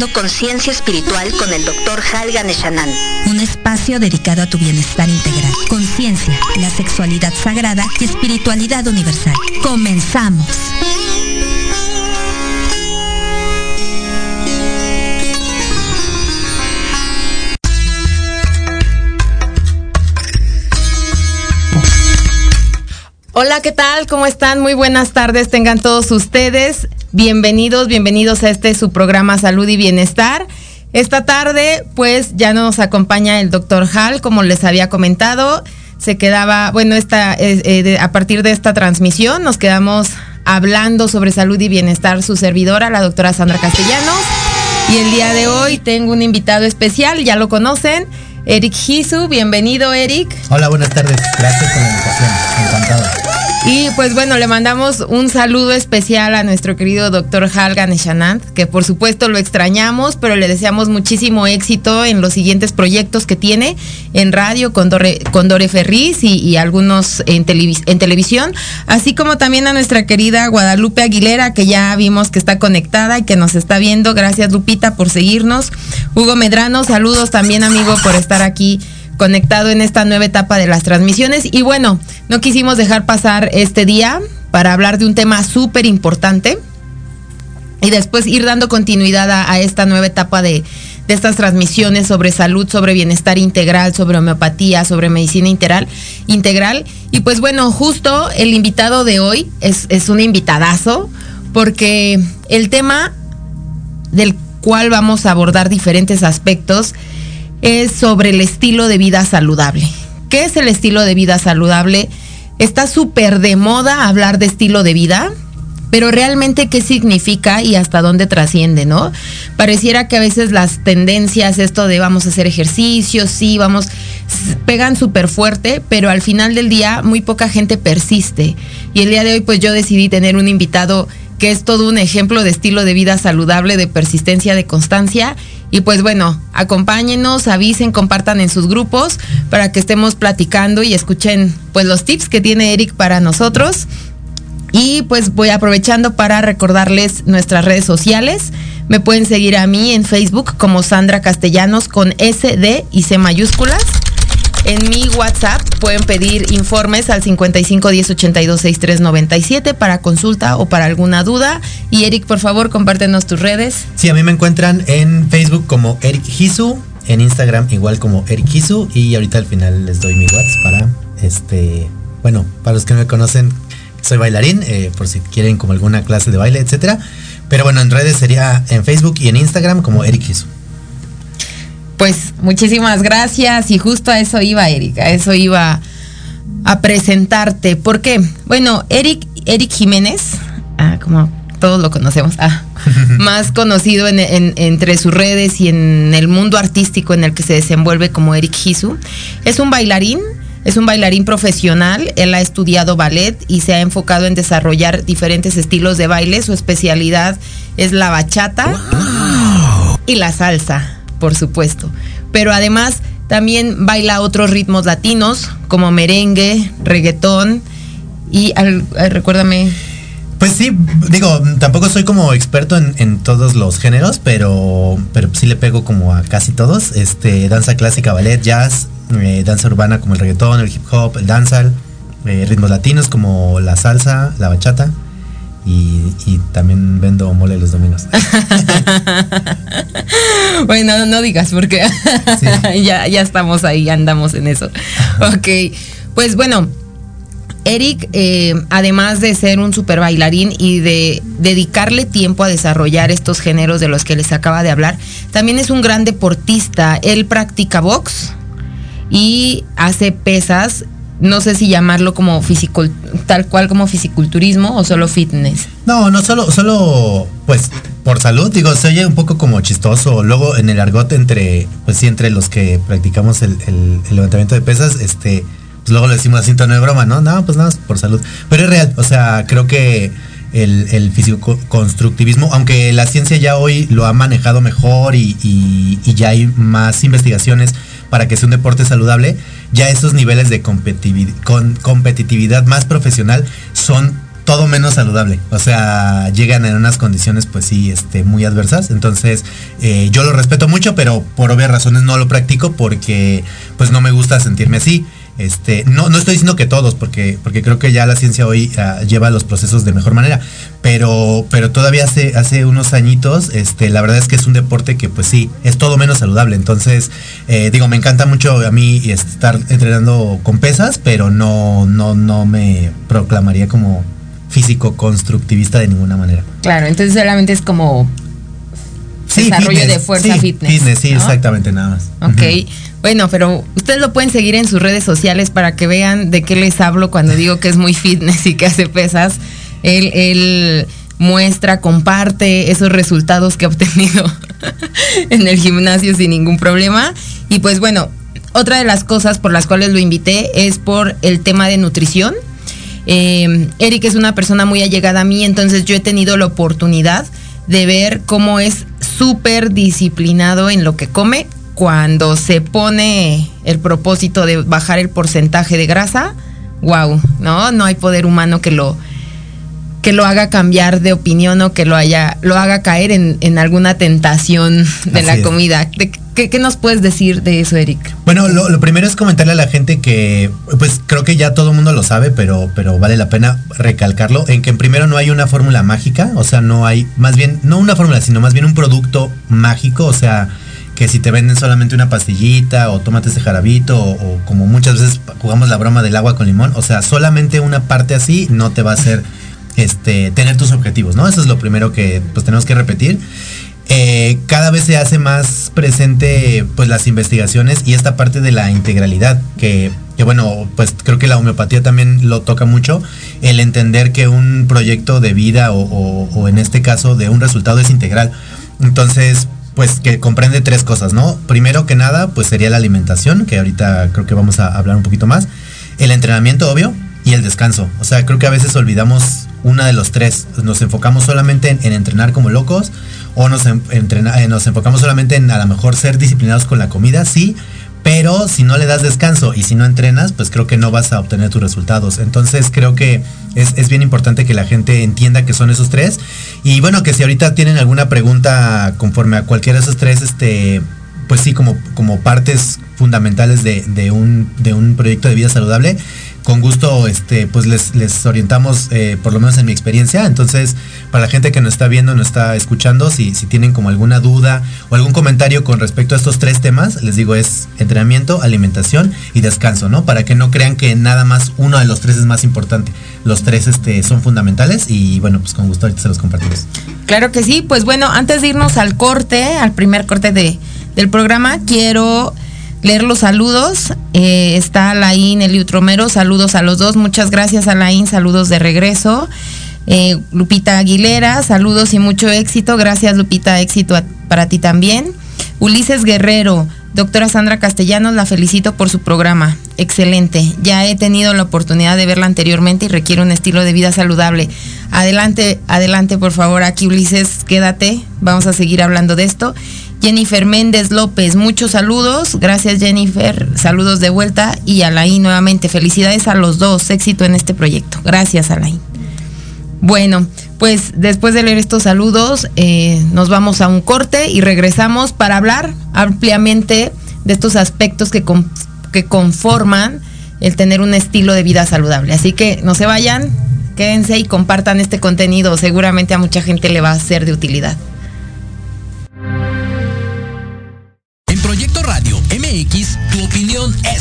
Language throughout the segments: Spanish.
Escuchando Conciencia Espiritual con el Dr. Halgan Eshanan. Un espacio dedicado a tu bienestar integral. Conciencia, la sexualidad sagrada y espiritualidad universal. Comenzamos. Hola, ¿qué tal? ¿Cómo están? Muy buenas tardes, tengan todos ustedes. Bienvenidos, bienvenidos a este su programa Salud y Bienestar. Esta tarde, pues ya nos acompaña el doctor Hall, como les había comentado. Se quedaba, bueno, esta, eh, eh, a partir de esta transmisión nos quedamos hablando sobre salud y bienestar su servidora, la doctora Sandra Castellanos. Y el día de hoy tengo un invitado especial, ya lo conocen, Eric Gisu. Bienvenido, Eric. Hola, buenas tardes. Gracias por la invitación. Encantado. Y pues bueno, le mandamos un saludo especial a nuestro querido doctor Halgan Eshanant, que por supuesto lo extrañamos, pero le deseamos muchísimo éxito en los siguientes proyectos que tiene en radio con Dore, con Dore y, algunos en, en televisión, así como también a nuestra querida Guadalupe Aguilera, que ya vimos que está conectada y que nos está viendo. Gracias Lupita por seguirnos. Hugo Medrano, saludos también amigo por estar aquí conectado en esta nueva etapa de las transmisiones. Y bueno, no quisimos dejar pasar este día para hablar de un tema súper importante y después ir dando continuidad a, esta nueva etapa de, estas transmisiones sobre salud, sobre bienestar integral, sobre homeopatía, sobre medicina integral. integral. Y pues bueno, justo el invitado de hoy es, es un invitadazo porque el tema del cual vamos a abordar diferentes aspectos es sobre el estilo de vida saludable. ¿Qué es el estilo de vida saludable? Está súper de moda hablar de estilo de vida, pero realmente qué significa y hasta dónde trasciende, ¿no? Pareciera que a veces las tendencias, esto de vamos a hacer ejercicio, sí, vamos, pegan súper fuerte, pero al final del día muy poca gente persiste. Y el día de hoy pues yo decidí tener un invitado que es todo un ejemplo de estilo de vida saludable, de persistencia, de constancia y pues bueno, acompáñenos, avisen, compartan en sus grupos para que estemos platicando y escuchen pues los tips que tiene Eric para nosotros. Y pues voy aprovechando para recordarles nuestras redes sociales. Me pueden seguir a mí en Facebook como Sandra Castellanos con S, D y C mayúsculas. En mi WhatsApp pueden pedir informes al 55 10 82 63 97 para consulta o para alguna duda. Y Eric, por favor, compártenos tus redes. Sí, a mí me encuentran en Facebook como Eric Hisu, en Instagram igual como Eric Hisu y ahorita al final les doy mi WhatsApp para este, bueno, para los que no me conocen, soy bailarín, eh, por si quieren como alguna clase de baile, etcétera. Pero bueno, en redes sería en Facebook y en Instagram como Eric Hisu. Pues muchísimas gracias. Y justo a eso iba, Erika, a eso iba a presentarte. ¿Por qué? Bueno, Eric, Eric Jiménez, ah, como todos lo conocemos, ah, más conocido entre sus redes y en el mundo artístico en el que se desenvuelve como Eric Hisu, es un bailarín, es un bailarín profesional, él ha estudiado ballet y se ha enfocado en desarrollar diferentes estilos de baile, su especialidad es la bachata y la salsa por supuesto. Pero además también baila otros ritmos latinos como merengue, reggaetón y recuérdame. Pues sí, digo, tampoco soy como experto en, todos los géneros, pero, pero sí le pego como a casi todos. Este, danza clásica, ballet, jazz, eh, danza urbana como el reggaetón, el hip hop, el dancehall, eh, ritmos latinos como la salsa, la bachata. Y, también vendo mole los domingos. bueno, no digas porque ya, ya estamos ahí, andamos en eso. ok, pues bueno, Eric, eh, además de ser un super bailarín y de dedicarle tiempo a desarrollar estos géneros de los que les acaba de hablar, también es un gran deportista. Él practica box y hace pesas no sé si llamarlo como físico, tal cual como fisiculturismo o solo fitness. No, no solo, solo, pues, por salud, digo, se oye un poco como chistoso. Luego en el argot entre, pues sí, entre los que practicamos el, levantamiento de pesas, este, pues luego lo decimos así, tono de broma, ¿no? No, pues nada, por salud. Pero es real, o sea, creo que el, el físico-constructivismo, aunque la ciencia ya hoy lo ha manejado mejor y, ya hay más investigaciones para que sea un deporte saludable, ya esos niveles de competitividad, más profesional son todo menos saludable. O sea, llegan en unas condiciones, pues sí, este, muy adversas. Entonces, eh, yo lo respeto mucho, pero por obvias razones no lo practico porque, pues no me gusta sentirme así. Este, no, no estoy diciendo que todos, porque, porque creo que ya la ciencia hoy ah, lleva los procesos de mejor manera, pero, pero todavía hace, hace unos añitos, este, la verdad es que es un deporte que pues sí, es todo menos saludable. Entonces, eh, digo, me encanta mucho a mí estar entrenando con pesas, pero no, no, no me proclamaría como físico constructivista de ninguna manera. Claro, entonces solamente es como desarrollo de fuerza fitness. Fitness, sí, exactamente, nada más. Ok. Bueno, pero ustedes lo pueden seguir en sus redes sociales para que vean de qué les hablo cuando digo que es muy fitness y que hace pesas. Él, muestra, comparte esos resultados que ha obtenido en el gimnasio sin ningún problema. Y pues bueno, otra de las cosas por las cuales lo invité es por el tema de nutrición. Eh, Eric es una persona muy allegada a mí, entonces yo he tenido la oportunidad de ver cómo es súper disciplinado en lo que come cuando se pone el propósito de bajar el porcentaje de grasa, wow, ¿no? No hay poder humano que lo, que lo haga cambiar de opinión o que lo haya, lo haga caer en, alguna tentación de la comida. ¿Qué, nos puedes decir de eso, Eric? Bueno, lo, primero es comentarle a la gente que, pues creo que ya todo el mundo lo sabe, pero, pero vale la pena recalcarlo, en que en primero no hay una fórmula mágica, o sea, no hay, más bien, no una fórmula, sino más bien un producto mágico, o sea, que si te venden solamente una pastillita o tómate ese jarabito o, como muchas veces jugamos la broma del agua con limón, o sea, solamente una parte así no te va a hacer este, tener tus objetivos, ¿no? Eso es lo primero que pues tenemos que repetir. Eh, cada vez se hace más presente pues las investigaciones y esta parte de la integralidad que, que, bueno pues creo que la homeopatía también lo toca mucho el entender que un proyecto de vida o, o en este caso de un resultado es integral entonces pues que comprende tres cosas, ¿no? Primero que nada, pues sería la alimentación, que ahorita creo que vamos a hablar un poquito más. El entrenamiento, obvio, y el descanso. O sea, creo que a veces olvidamos una de los tres. Nos enfocamos solamente en, entrenar como locos o nos, eh, nos enfocamos solamente en a lo mejor ser disciplinados con la comida, sí, pero si no le das descanso y si no entrenas, pues creo que no vas a obtener tus resultados. Entonces creo que es, bien importante que la gente entienda que son esos tres. Y bueno, que si ahorita tienen alguna pregunta conforme a cualquiera de esos tres, este, pues sí, como, como partes fundamentales de, un, de un proyecto de vida saludable, con gusto este, pues les, les orientamos, eh, por lo menos en mi experiencia. Entonces, para la gente que nos está viendo, nos está escuchando, si, si tienen como alguna duda o algún comentario con respecto a estos tres temas, les digo, es entrenamiento, alimentación y descanso, ¿no? Para que no crean que nada más uno de los tres es más importante. Los tres este, son fundamentales y bueno, pues con gusto ahorita se los compartimos. Claro que sí, pues bueno, antes de irnos al corte, al primer corte de, del programa, quiero leer los saludos. Eh, está Alain Eliutromero, saludos a los dos. Muchas gracias Alain, saludos de regreso. Eh, Lupita Aguilera, saludos y mucho éxito. Gracias Lupita, éxito para ti también. Ulises Guerrero, doctora Sandra Castellanos, la felicito por su programa. Excelente. Ya he tenido la oportunidad de verla anteriormente y requiere un estilo de vida saludable. Adelante, adelante por favor. Aquí Ulises, quédate. Vamos a seguir hablando de esto. Jennifer Méndez López, muchos saludos. Gracias Jennifer, saludos de vuelta. Y Alain nuevamente, felicidades a los dos, éxito en este proyecto. Gracias Alain. Bueno, pues después de leer estos saludos, eh, nos vamos a un corte y regresamos para hablar ampliamente de estos aspectos que, que conforman el tener un estilo de vida saludable. Así que no se vayan, quédense y compartan este contenido. Seguramente a mucha gente le va a ser de utilidad.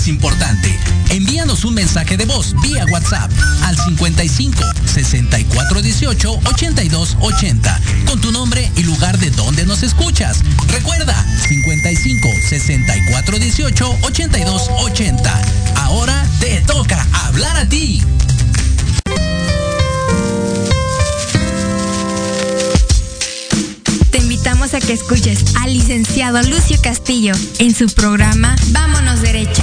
Importante. Envíanos un mensaje de voz vía WhatsApp al 55 64 18 82 80 con tu nombre y lugar de donde nos escuchas. Recuerda 55 64 18 82 80. Ahora te toca hablar a ti. invitamos a que escuches al licenciado Lucio Castillo en su programa Vámonos Derecho.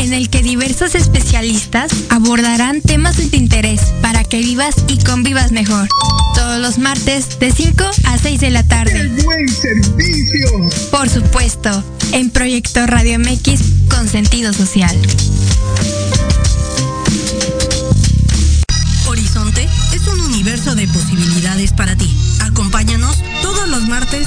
En el que diversos especialistas abordarán temas de tu interés para que vivas y convivas mejor. Todos los martes de 5 a 6 de la tarde. ¡El buen servicio! Por supuesto, en Proyecto Radio MX con sentido social. Horizonte es un universo de posibilidades para ti. Acompáñanos todos los martes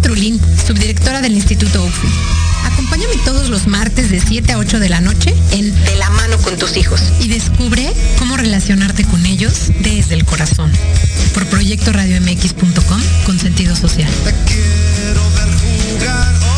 Trulín, subdirectora del Instituto OFI. Acompáñame todos los martes de 7 a 8 de la noche en De la mano con tus hijos y descubre cómo relacionarte con ellos desde el corazón. Por proyectoradiomx.com con sentido social. Te quiero ver jugar,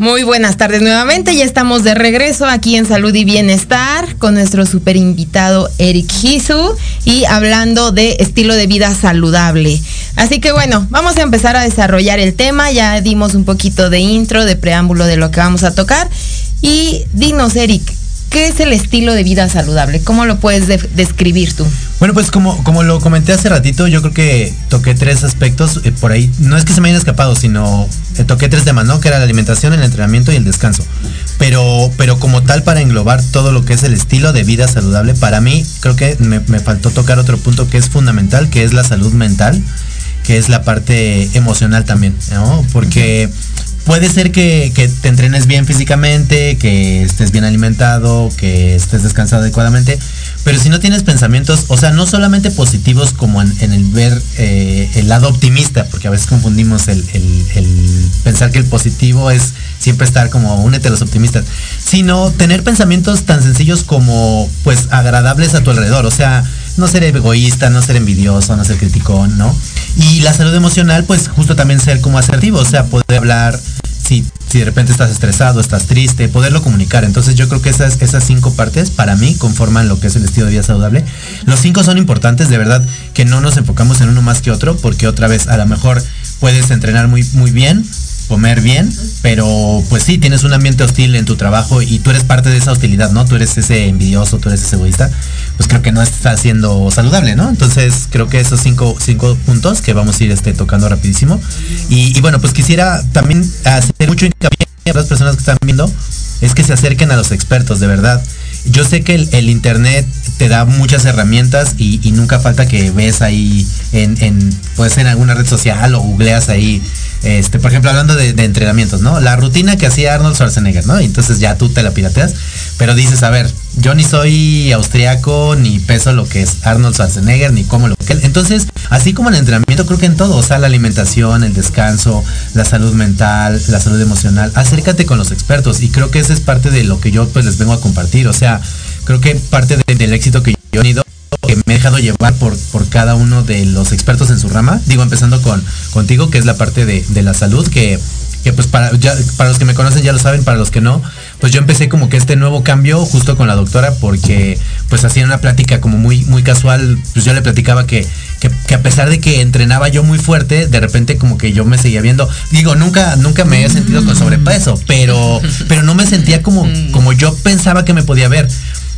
Muy buenas tardes nuevamente, ya estamos de regreso aquí en Salud y Bienestar con nuestro super invitado Eric Hisu y hablando de estilo de vida saludable. Así que bueno, vamos a empezar a desarrollar el tema, ya dimos un poquito de intro, de preámbulo de lo que vamos a tocar y dinos Eric, ¿qué es el estilo de vida saludable? ¿Cómo lo puedes de- describir tú? Bueno, pues como, como lo comenté hace ratito, yo creo que toqué tres aspectos eh, por ahí. No es que se me hayan escapado, sino eh, toqué tres temas, ¿no? Que era la alimentación, el entrenamiento y el descanso. Pero, pero como tal, para englobar todo lo que es el estilo de vida saludable, para mí creo que me, me faltó tocar otro punto que es fundamental, que es la salud mental, que es la parte emocional también, ¿no? Porque puede ser que, te entrenes bien físicamente, que estés bien alimentado, que estés descansado adecuadamente, pero si no tienes pensamientos, o sea, no solamente positivos como en, el ver eh, el lado optimista, porque a veces confundimos el, el- el pensar que el positivo es siempre estar como únete a los optimistas, sino tener pensamientos tan sencillos como pues agradables a tu alrededor, o sea, no ser egoísta, no ser envidioso, no ser criticón, ¿no? Y la salud emocional, pues justo también ser como asertivo, o sea, poder hablar, si, si de repente estás estresado, estás triste, poderlo comunicar. Entonces yo creo que esas, esas cinco partes para mí conforman lo que es el estilo de vida saludable. Los cinco son importantes, de verdad, que no nos enfocamos en uno más que otro, porque otra vez a lo mejor puedes entrenar muy, muy bien, comer bien, pero pues sí, tienes un ambiente hostil en tu trabajo y tú eres parte de esa hostilidad, ¿no? Tú eres ese envidioso, tú eres ese egoísta, pues creo que no está siendo saludable, ¿no? Entonces creo que esos cinco, cinco puntos que vamos a ir este, tocando rapidísimo. Y, bueno, pues quisiera también hacer mucho hincapié a las personas que están viendo, es que se acerquen a los expertos, de verdad. Yo sé que el internet te da muchas herramientas y, nunca falta que ves ahí en, ser en alguna red social o googleas ahí, este, por ejemplo, hablando de, entrenamientos, ¿no? La rutina que hacía Arnold Schwarzenegger, ¿no? Entonces ya tú te la pirateas, pero dices, a ver, yo ni soy austriaco, ni peso lo que es Arnold Schwarzenegger, ni como lo que él. Entonces, así como el entrenamiento, creo que en todo, o sea, la alimentación, el descanso, la salud mental, la salud emocional, acércate con los expertos y creo que esa es parte de lo que yo pues les vengo a compartir, o sea, creo que parte de- del éxito que yo he tenido que me he dejado llevar por, por cada uno de los expertos en su rama. Digo, empezando con contigo, que es la parte de, de la salud, que, que pues para, ya, para los que me conocen ya lo saben, para los que no, pues yo empecé como que este nuevo cambio justo con la doctora, porque pues hacía una plática como muy, muy casual, pues yo le platicaba que, que, que a pesar de que entrenaba yo muy fuerte, de repente como que yo me seguía viendo, digo, nunca, nunca me he sentido con sobrepeso, pero, pero no me sentía como, como yo pensaba que me podía ver.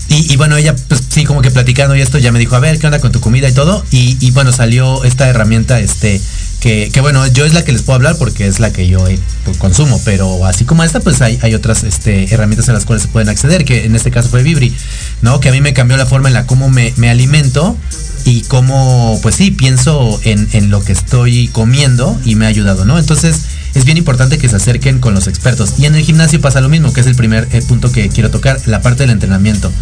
Y, bueno, ella, pues sí, como que platicando y esto, ya me dijo, a ver, ¿qué onda con tu comida y todo? Y, bueno, salió esta herramienta, este, que, que bueno, yo es la que les puedo hablar porque es la que yo eh, pues, consumo, pero así como esta, pues hay, hay otras este, herramientas a las cuales se pueden acceder, que en este caso fue Vibri, ¿no? Que a mí me cambió la forma en la cómo me, me alimento y cómo, pues sí, pienso en, en lo que estoy comiendo y me ha ayudado, ¿no? Entonces, es bien importante que se acerquen con los expertos. Y en el gimnasio pasa lo mismo, que es el primer eh, punto que quiero tocar, la parte del entrenamiento.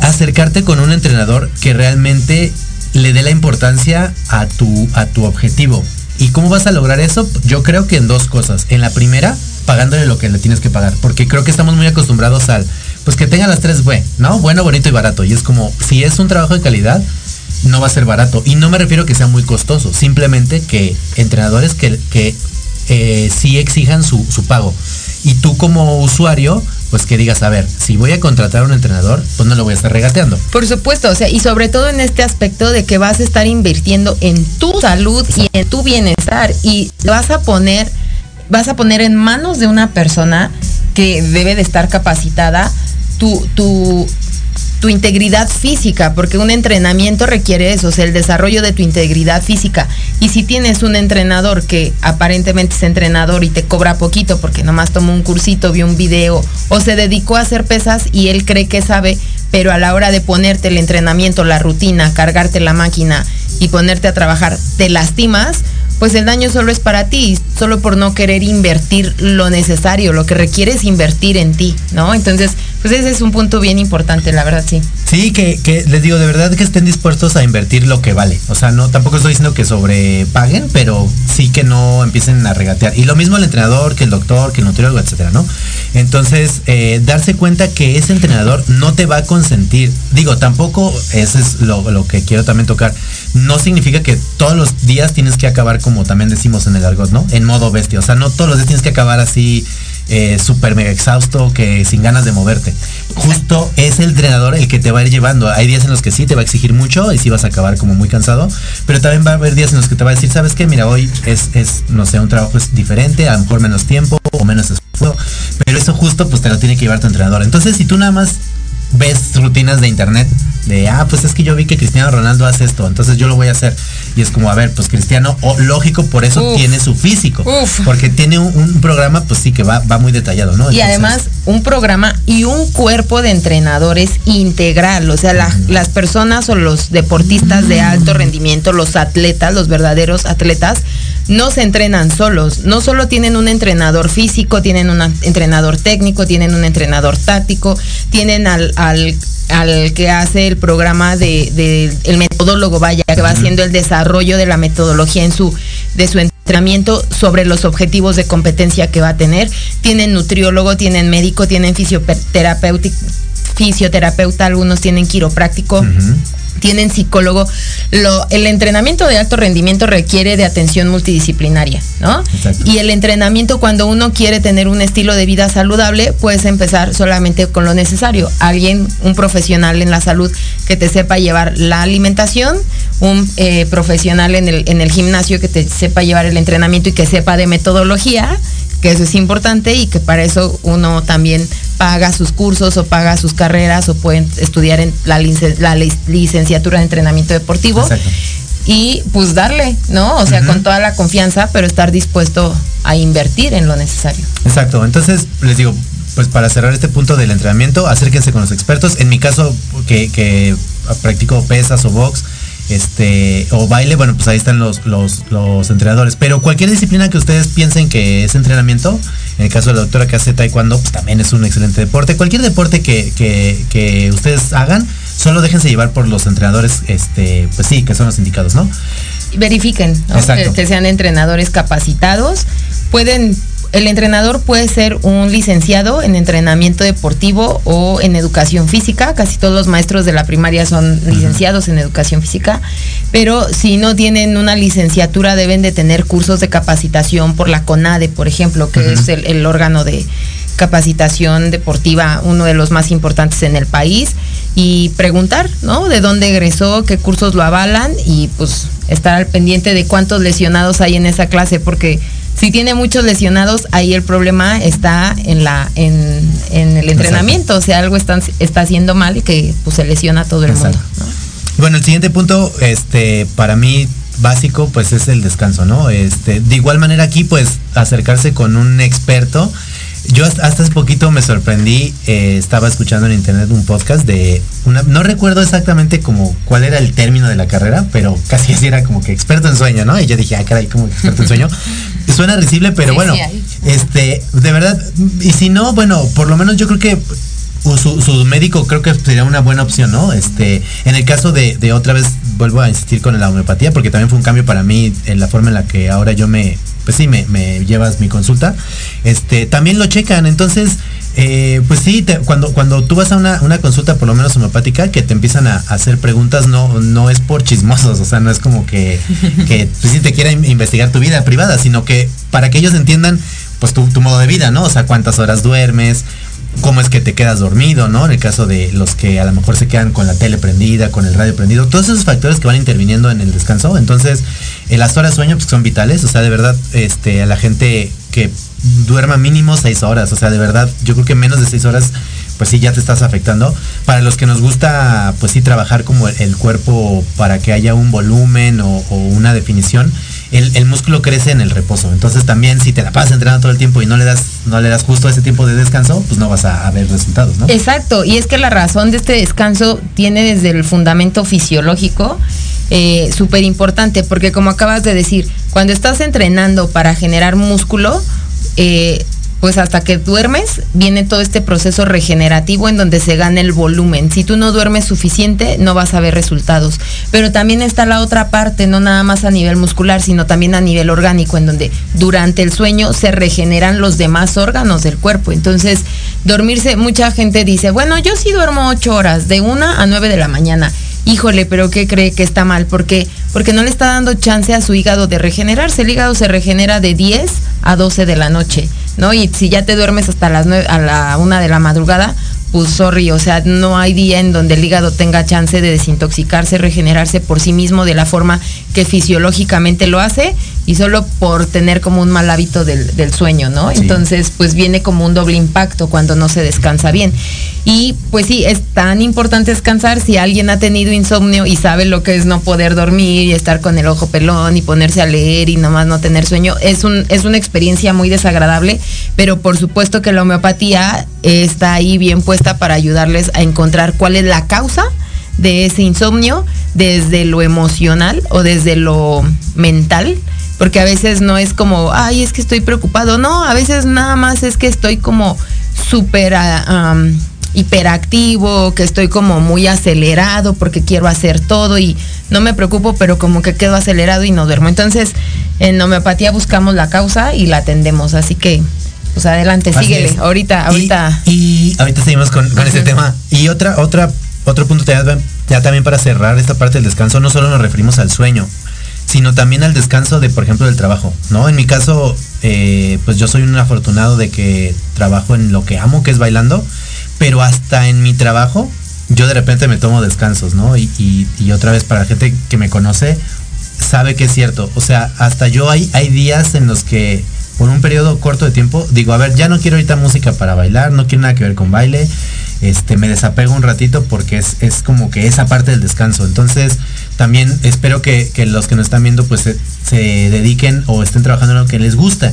Acercarte con un entrenador que realmente le dé la importancia a tu, a tu objetivo. ¿Y cómo vas a lograr eso? Yo creo que en dos cosas. En la primera, pagándole lo que le tienes que pagar. Porque creo que estamos muy acostumbrados al, pues que tenga las tres B, ¿no? Bueno, bonito y barato. Y es como, si es un trabajo de calidad, no va a ser barato. Y no me refiero a que sea muy costoso. Simplemente que entrenadores que, que eh, sí exijan su, su pago. Y tú como usuario, pues que digas, a ver, si voy a contratar a un entrenador, pues no lo voy a estar regateando. Por supuesto, o sea, y sobre todo en este aspecto de que vas a estar invirtiendo en tu salud y en tu bienestar y vas a poner vas a poner en manos de una persona que debe de estar capacitada tu tu tu integridad física, porque un entrenamiento requiere eso, el desarrollo de tu integridad física. Y si tienes un entrenador que aparentemente es entrenador y te cobra poquito porque nomás tomó un cursito, vio un video o se dedicó a hacer pesas y él cree que sabe, pero a la hora de ponerte el entrenamiento, la rutina, cargarte la máquina y ponerte a trabajar, te lastimas, pues el daño solo es para ti, solo por no querer invertir lo necesario, lo que requiere es invertir en ti, ¿no? Entonces, pues ese es un punto bien importante, la verdad, sí. Sí, que, que les digo, de verdad que estén dispuestos a invertir lo que vale. O sea, no, tampoco estoy diciendo que sobrepaguen, pero sí que no empiecen a regatear. Y lo mismo el entrenador, que el doctor, que el nutriólogo, etcétera, ¿no? Entonces, eh, darse cuenta que ese entrenador no te va a consentir. Digo, tampoco, eso es lo, lo que quiero también tocar. No significa que todos los días tienes que acabar, como también decimos en el argot, ¿no? En modo bestia. O sea, no todos los días tienes que acabar así eh, súper mega exhausto, que sin ganas de moverte. Justo es el entrenador el que te va a ir llevando. Hay días en los que sí te va a exigir mucho y sí vas a acabar como muy cansado, pero también va a haber días en los que te va a decir, ¿sabes qué? Mira, hoy es, es no sé, un trabajo es diferente, a lo mejor menos tiempo o menos esfuerzo, pero eso justo pues te lo tiene que llevar tu entrenador. Entonces, si tú nada más ves rutinas de internet de, ah, pues es que yo vi que Cristiano Ronaldo hace esto, entonces yo lo voy a hacer. Y es como, a ver, pues Cristiano, lógico, por eso Uf. tiene su físico. Uf. Porque tiene un, un programa, pues sí, que va, va muy detallado, ¿no? Y además un programa y un cuerpo de entrenadores integral, o sea, la- las personas o los deportistas de alto rendimiento, los atletas, los verdaderos atletas, no se entrenan solos, no solo tienen un entrenador físico, tienen un entrenador técnico, tienen un entrenador táctico, tienen al, al al que hace el programa de, de- el metodólogo vaya que va haciendo el desarrollo de la metodología en su de su entrenamiento sobre los objetivos de competencia que va a tener. Tienen nutriólogo tienen médico tienen fisioterapeuta algunos tienen quiropráctico tienen psicólogo. Lo, el entrenamiento de alto rendimiento requiere de atención multidisciplinaria, ¿no? Exacto. Y el entrenamiento cuando uno quiere tener un estilo de vida saludable, puedes empezar solamente con lo necesario. Alguien, un profesional en la salud que te sepa llevar la alimentación, un eh, profesional en el, en el gimnasio que te sepa llevar el entrenamiento y que sepa de metodología, que eso es importante y que para eso uno también paga sus cursos o paga sus carreras o pueden estudiar en la, licen- la lic- licenciatura de entrenamiento deportivo Exacto. y pues darle, ¿no? O sea, con toda la confianza, pero estar dispuesto a invertir en lo necesario. Exacto, entonces les digo, pues para cerrar este punto del entrenamiento, acérquense con los expertos. En mi caso, que, que practico pesas o box, este, o baile, bueno, pues ahí están los, los, los entrenadores. Pero cualquier disciplina que ustedes piensen que es entrenamiento, en el caso de la doctora que hace taekwondo, pues también es un excelente deporte. Cualquier deporte que, que, que ustedes hagan, solo déjense llevar por los entrenadores, este, pues sí, que son los indicados, ¿no? verifiquen ¿no? Que sean entrenadores capacitados. Pueden, el entrenador puede ser un licenciado en entrenamiento deportivo o en educación física. Casi todos los maestros de la primaria son licenciados en educación física. Pero si no tienen una licenciatura, deben de tener cursos de capacitación por la CONADE, por ejemplo, que es el, el órgano de capacitación deportiva, uno de los más importantes en el país. y preguntar, ¿no? De dónde egresó, qué cursos lo avalan y pues estar al pendiente de cuántos lesionados hay en esa clase, porque si tiene muchos lesionados, ahí el problema está en la en, en el entrenamiento, o sea, algo está, está haciendo mal y que pues se lesiona a todo el Exacto. mundo. ¿no? Bueno, el siguiente punto, este, para mí básico, pues es el descanso, ¿no? Este, de igual manera aquí, pues acercarse con un experto. Yo hasta, hasta hace poquito me sorprendí, eh, estaba escuchando en internet un podcast de una, no recuerdo exactamente como cuál era el término de la carrera, pero casi así era como que experto en sueño, ¿no? Y yo dije, ah, caray, como experto en sueño. Suena risible, pero Sí, bueno, sí este, de verdad, y si no, bueno, por lo menos yo creo que su, su médico creo que sería una buena opción, ¿no? Este, en el caso de, de otra vez, vuelvo a insistir con la homeopatía, porque también fue un cambio para mí en la forma en la que ahora yo me, pues sí, me, me llevas mi consulta. Este, también lo checan, entonces, eh, pues sí, te- cuando, cuando tú vas a una, una consulta, por lo menos homeopática, que te empiezan a, a hacer preguntas, no, no es por chismosos, o sea, no es como que, que pues, sí te quiera investigar tu vida privada, sino que para que ellos entiendan, pues tu, tu modo de vida, ¿no? O sea, cuántas horas duermes, cómo es que te quedas dormido, ¿no? En el caso de los que a lo mejor se quedan con la tele prendida, con el radio prendido, todos esos factores que van interviniendo en el descanso. Entonces, las horas de sueño pues, son vitales, o sea, de verdad, este, a la gente que duerma mínimo seis horas, o sea, de verdad, yo creo que menos de seis horas, pues sí, ya te estás afectando. Para los que nos gusta, pues sí, trabajar como el, cuerpo para que haya un volumen o una definición, el, el músculo crece en el reposo. Entonces también si te la pasas entrenando todo el tiempo y no le das, no le das justo ese tiempo de descanso, pues no vas a, a ver resultados, ¿no? Exacto, y es que la razón de este descanso tiene desde el fundamento fisiológico eh, súper importante, porque como acabas de decir, cuando estás entrenando para generar músculo, eh, pues hasta que duermes viene todo este proceso regenerativo en donde se gana el volumen. Si tú no duermes suficiente, no vas a ver resultados. Pero también está la otra parte, no nada más a nivel muscular, sino también a nivel orgánico, en donde durante el sueño se regeneran los demás órganos del cuerpo. Entonces, dormirse, mucha gente dice, bueno, yo sí duermo ocho horas, de una a nueve de la mañana. Híjole, pero ¿qué cree que está mal? ¿Por qué? Porque no le está dando chance a su hígado de regenerarse. El hígado se regenera de 10 a 12 de la noche, ¿no? Y si ya te duermes hasta las 9, a la una de la madrugada, pues sorry, o sea, no hay día en donde el hígado tenga chance de desintoxicarse, regenerarse por sí mismo de la forma que fisiológicamente lo hace y solo por tener como un mal hábito del, del sueño, ¿no? Sí. Entonces, pues viene como un doble impacto cuando no se descansa bien. Y pues sí, es tan importante descansar si alguien ha tenido insomnio y sabe lo que es no poder dormir y estar con el ojo pelón y ponerse a leer y nomás no tener sueño. Es, un, es una experiencia muy desagradable, pero por supuesto que la homeopatía está ahí bien puesta para ayudarles a encontrar cuál es la causa de ese insomnio desde lo emocional o desde lo mental, porque a veces no es como, ay, es que estoy preocupado, no, a veces nada más es que estoy como súper am, hiperactivo, que estoy como muy acelerado porque quiero hacer todo y no me preocupo, pero como que quedo acelerado y no duermo. Entonces, en homeopatía buscamos la causa y la atendemos, así que, pues adelante, Así síguele, es. ahorita, ahorita. Y, ahorita seguimos con, con ese tema. Y otra, otra, otro punto ya, ya también para cerrar esta parte del descanso, no solo nos referimos al sueño, sino también al descanso de, por ejemplo, del trabajo, ¿no? En mi caso, eh, pues yo soy un afortunado de que trabajo en lo que amo, que es bailando, pero hasta en mi trabajo, yo de repente me tomo descansos, ¿no? Y, otra vez, para la gente que me conoce, sabe que es cierto. O sea, hasta yo hay, hay días en los que por un periodo corto de tiempo digo, a ver, ya no quiero ahorita música para bailar, no quiero nada que ver con baile, este, me desapego un ratito porque es, es como que esa parte del descanso. Entonces, también espero que, que los que nos están viendo pues se, dediquen o estén trabajando en lo que les gusta.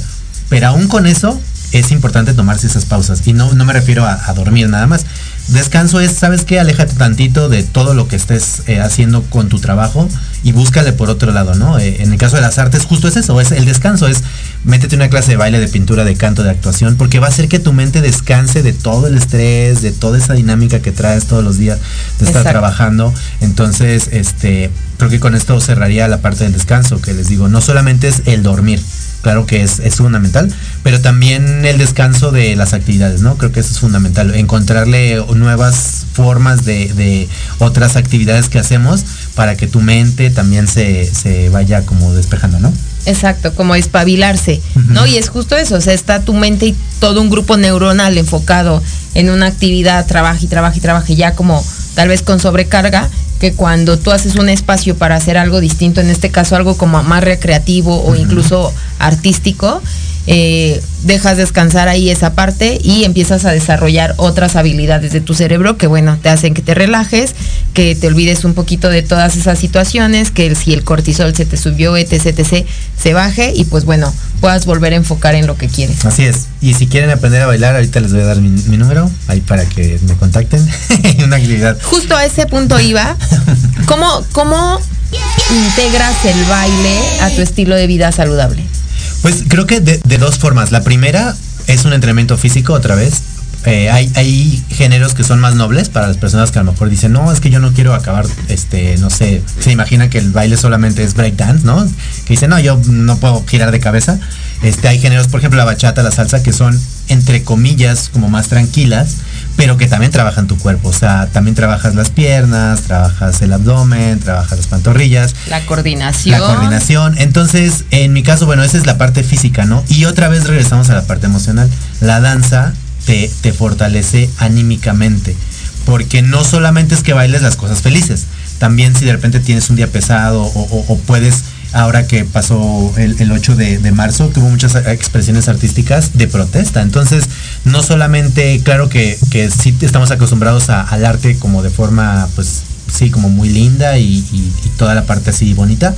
Pero aún con eso, es importante tomarse esas pausas. Y no, no me refiero a dormir nada más. Descanso es, ¿sabes qué? Aléjate tantito de todo lo que estés eh, haciendo con tu trabajo y búscale por otro lado, ¿no? Eh, en el caso de las artes, justo es eso, es el descanso, es métete una clase de baile, de pintura, de canto, de actuación, porque va a hacer que tu mente descanse de todo el estrés, de toda esa dinámica que traes todos los días de estar Exacto. trabajando. Entonces, este, creo que con esto cerraría la parte del descanso, que les digo, no solamente es el dormir, claro que es, es fundamental, pero también el descanso de las actividades, ¿no? Creo que eso es fundamental, encontrarle nuevas formas de, de otras actividades que hacemos para que tu mente también se, se vaya como despejando, ¿no? Exacto, como espabilarse, ¿no? Y es justo eso, o sea, está tu mente y todo un grupo neuronal enfocado en una actividad, trabaja y trabaja y trabaja, ya como tal vez con sobrecarga, que cuando tú haces un espacio para hacer algo distinto, en este caso algo como más recreativo o incluso artístico, eh, dejas descansar ahí esa parte y empiezas a desarrollar otras habilidades de tu cerebro que bueno, te hacen que te relajes, que te olvides un poquito de todas esas situaciones, que si el cortisol se te subió, etc, etc, se baje y pues bueno, puedas volver a enfocar en lo que quieres. Así es. Y si quieren aprender a bailar, ahorita les voy a dar mi, mi número, ahí para que me contacten. Una actividad. Justo a ese punto iba. ¿Cómo, cómo integras el baile a tu estilo de vida saludable? Pues creo que de, de dos formas. La primera es un entrenamiento físico otra vez. Eh, hay, hay géneros que son más nobles para las personas que a lo mejor dicen, no, es que yo no quiero acabar, este, no sé, se imagina que el baile solamente es breakdance, ¿no? Que dicen, no, yo no puedo girar de cabeza. Este, hay géneros, por ejemplo, la bachata, la salsa, que son, entre comillas, como más tranquilas, pero que también trabajan tu cuerpo. O sea, también trabajas las piernas, trabajas el abdomen, trabajas las pantorrillas. La coordinación. La coordinación. Entonces, en mi caso, bueno, esa es la parte física, ¿no? Y otra vez regresamos a la parte emocional. La danza te, te fortalece anímicamente. Porque no solamente es que bailes las cosas felices. También si de repente tienes un día pesado o, puedes, ahora que pasó el, el 8 de, marzo, que hubo muchas expresiones artísticas de protesta. Entonces, no solamente, claro que, que sí estamos acostumbrados al arte como de forma, pues, sí, como muy linda y- y toda la parte así bonita,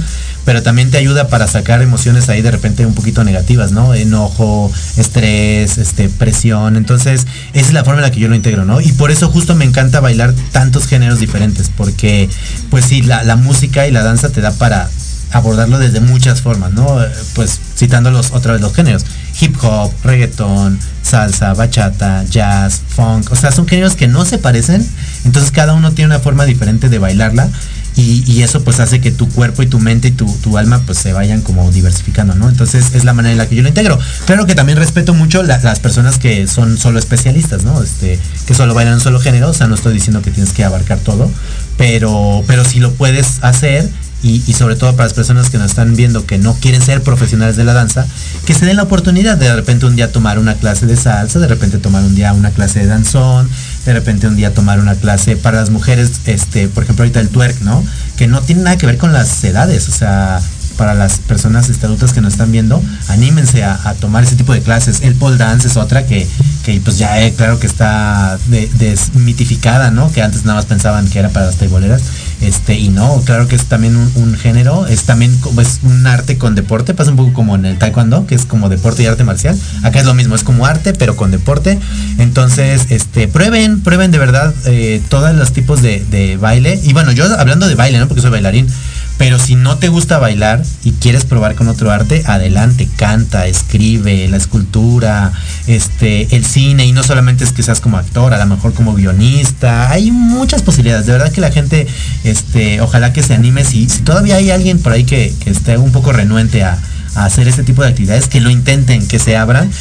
pero también te ayuda para sacar emociones ahí de repente un poquito negativas, ¿no? Enojo, estrés, este, presión. Entonces, esa es la forma en la que yo lo integro, ¿no? Y por eso justo me encanta bailar tantos géneros diferentes, porque, pues sí, la, música y la danza te da para abordarlo desde muchas formas, ¿no? Pues citándolos otra vez los géneros. Hip hop, reggaetón, salsa, bachata, jazz, funk. O sea, son géneros que no se parecen. Entonces cada uno tiene una forma diferente de bailarla. Y, eso pues hace que tu cuerpo y tu mente y tu, tu alma pues se vayan como diversificando, ¿no? Entonces es la manera en la que yo lo integro. Claro que también respeto mucho la- las personas que son solo especialistas, ¿no? Este, que solo bailan un solo género. O sea, no estoy diciendo que tienes que abarcar todo. Pero, pero si lo puedes hacer y, y sobre todo para las personas que nos están viendo que no quieren ser profesionales de la danza, que se den la oportunidad de de repente un día tomar una clase de salsa, de repente tomar un día una clase de danzón, de repente un día tomar una clase para las mujeres, este, por ejemplo ahorita el twerk, ¿no? Que no tiene nada que ver con las edades, o sea, para las personas este, adultas que nos están viendo, anímense a, tomar ese tipo de clases. El pole dance es otra que, que pues ya eh, claro que está de- desmitificada, ¿no? Que antes nada más pensaban que era para las taiboleras. Este, y no, claro que es también un, género, es también como es un arte con deporte, pasa un poco como en el taekwondo, que es como deporte y arte marcial. Acá es lo mismo, es como arte, pero con deporte. Entonces, este, prueben, prueben de verdad eh, todos los tipos de, de baile. Y bueno, yo hablando de baile, ¿no? Porque soy bailarín. Pero si no te gusta bailar y quieres probar con otro arte, adelante, canta, escribe, la escultura, este, el cine, y no solamente es que seas como actor, a lo mejor como guionista, hay muchas posibilidades. De verdad que la gente, este, ojalá que se anime, si, todavía hay alguien por ahí que, esté un poco renuente a hacer este tipo de actividades, que lo intenten, que se abran.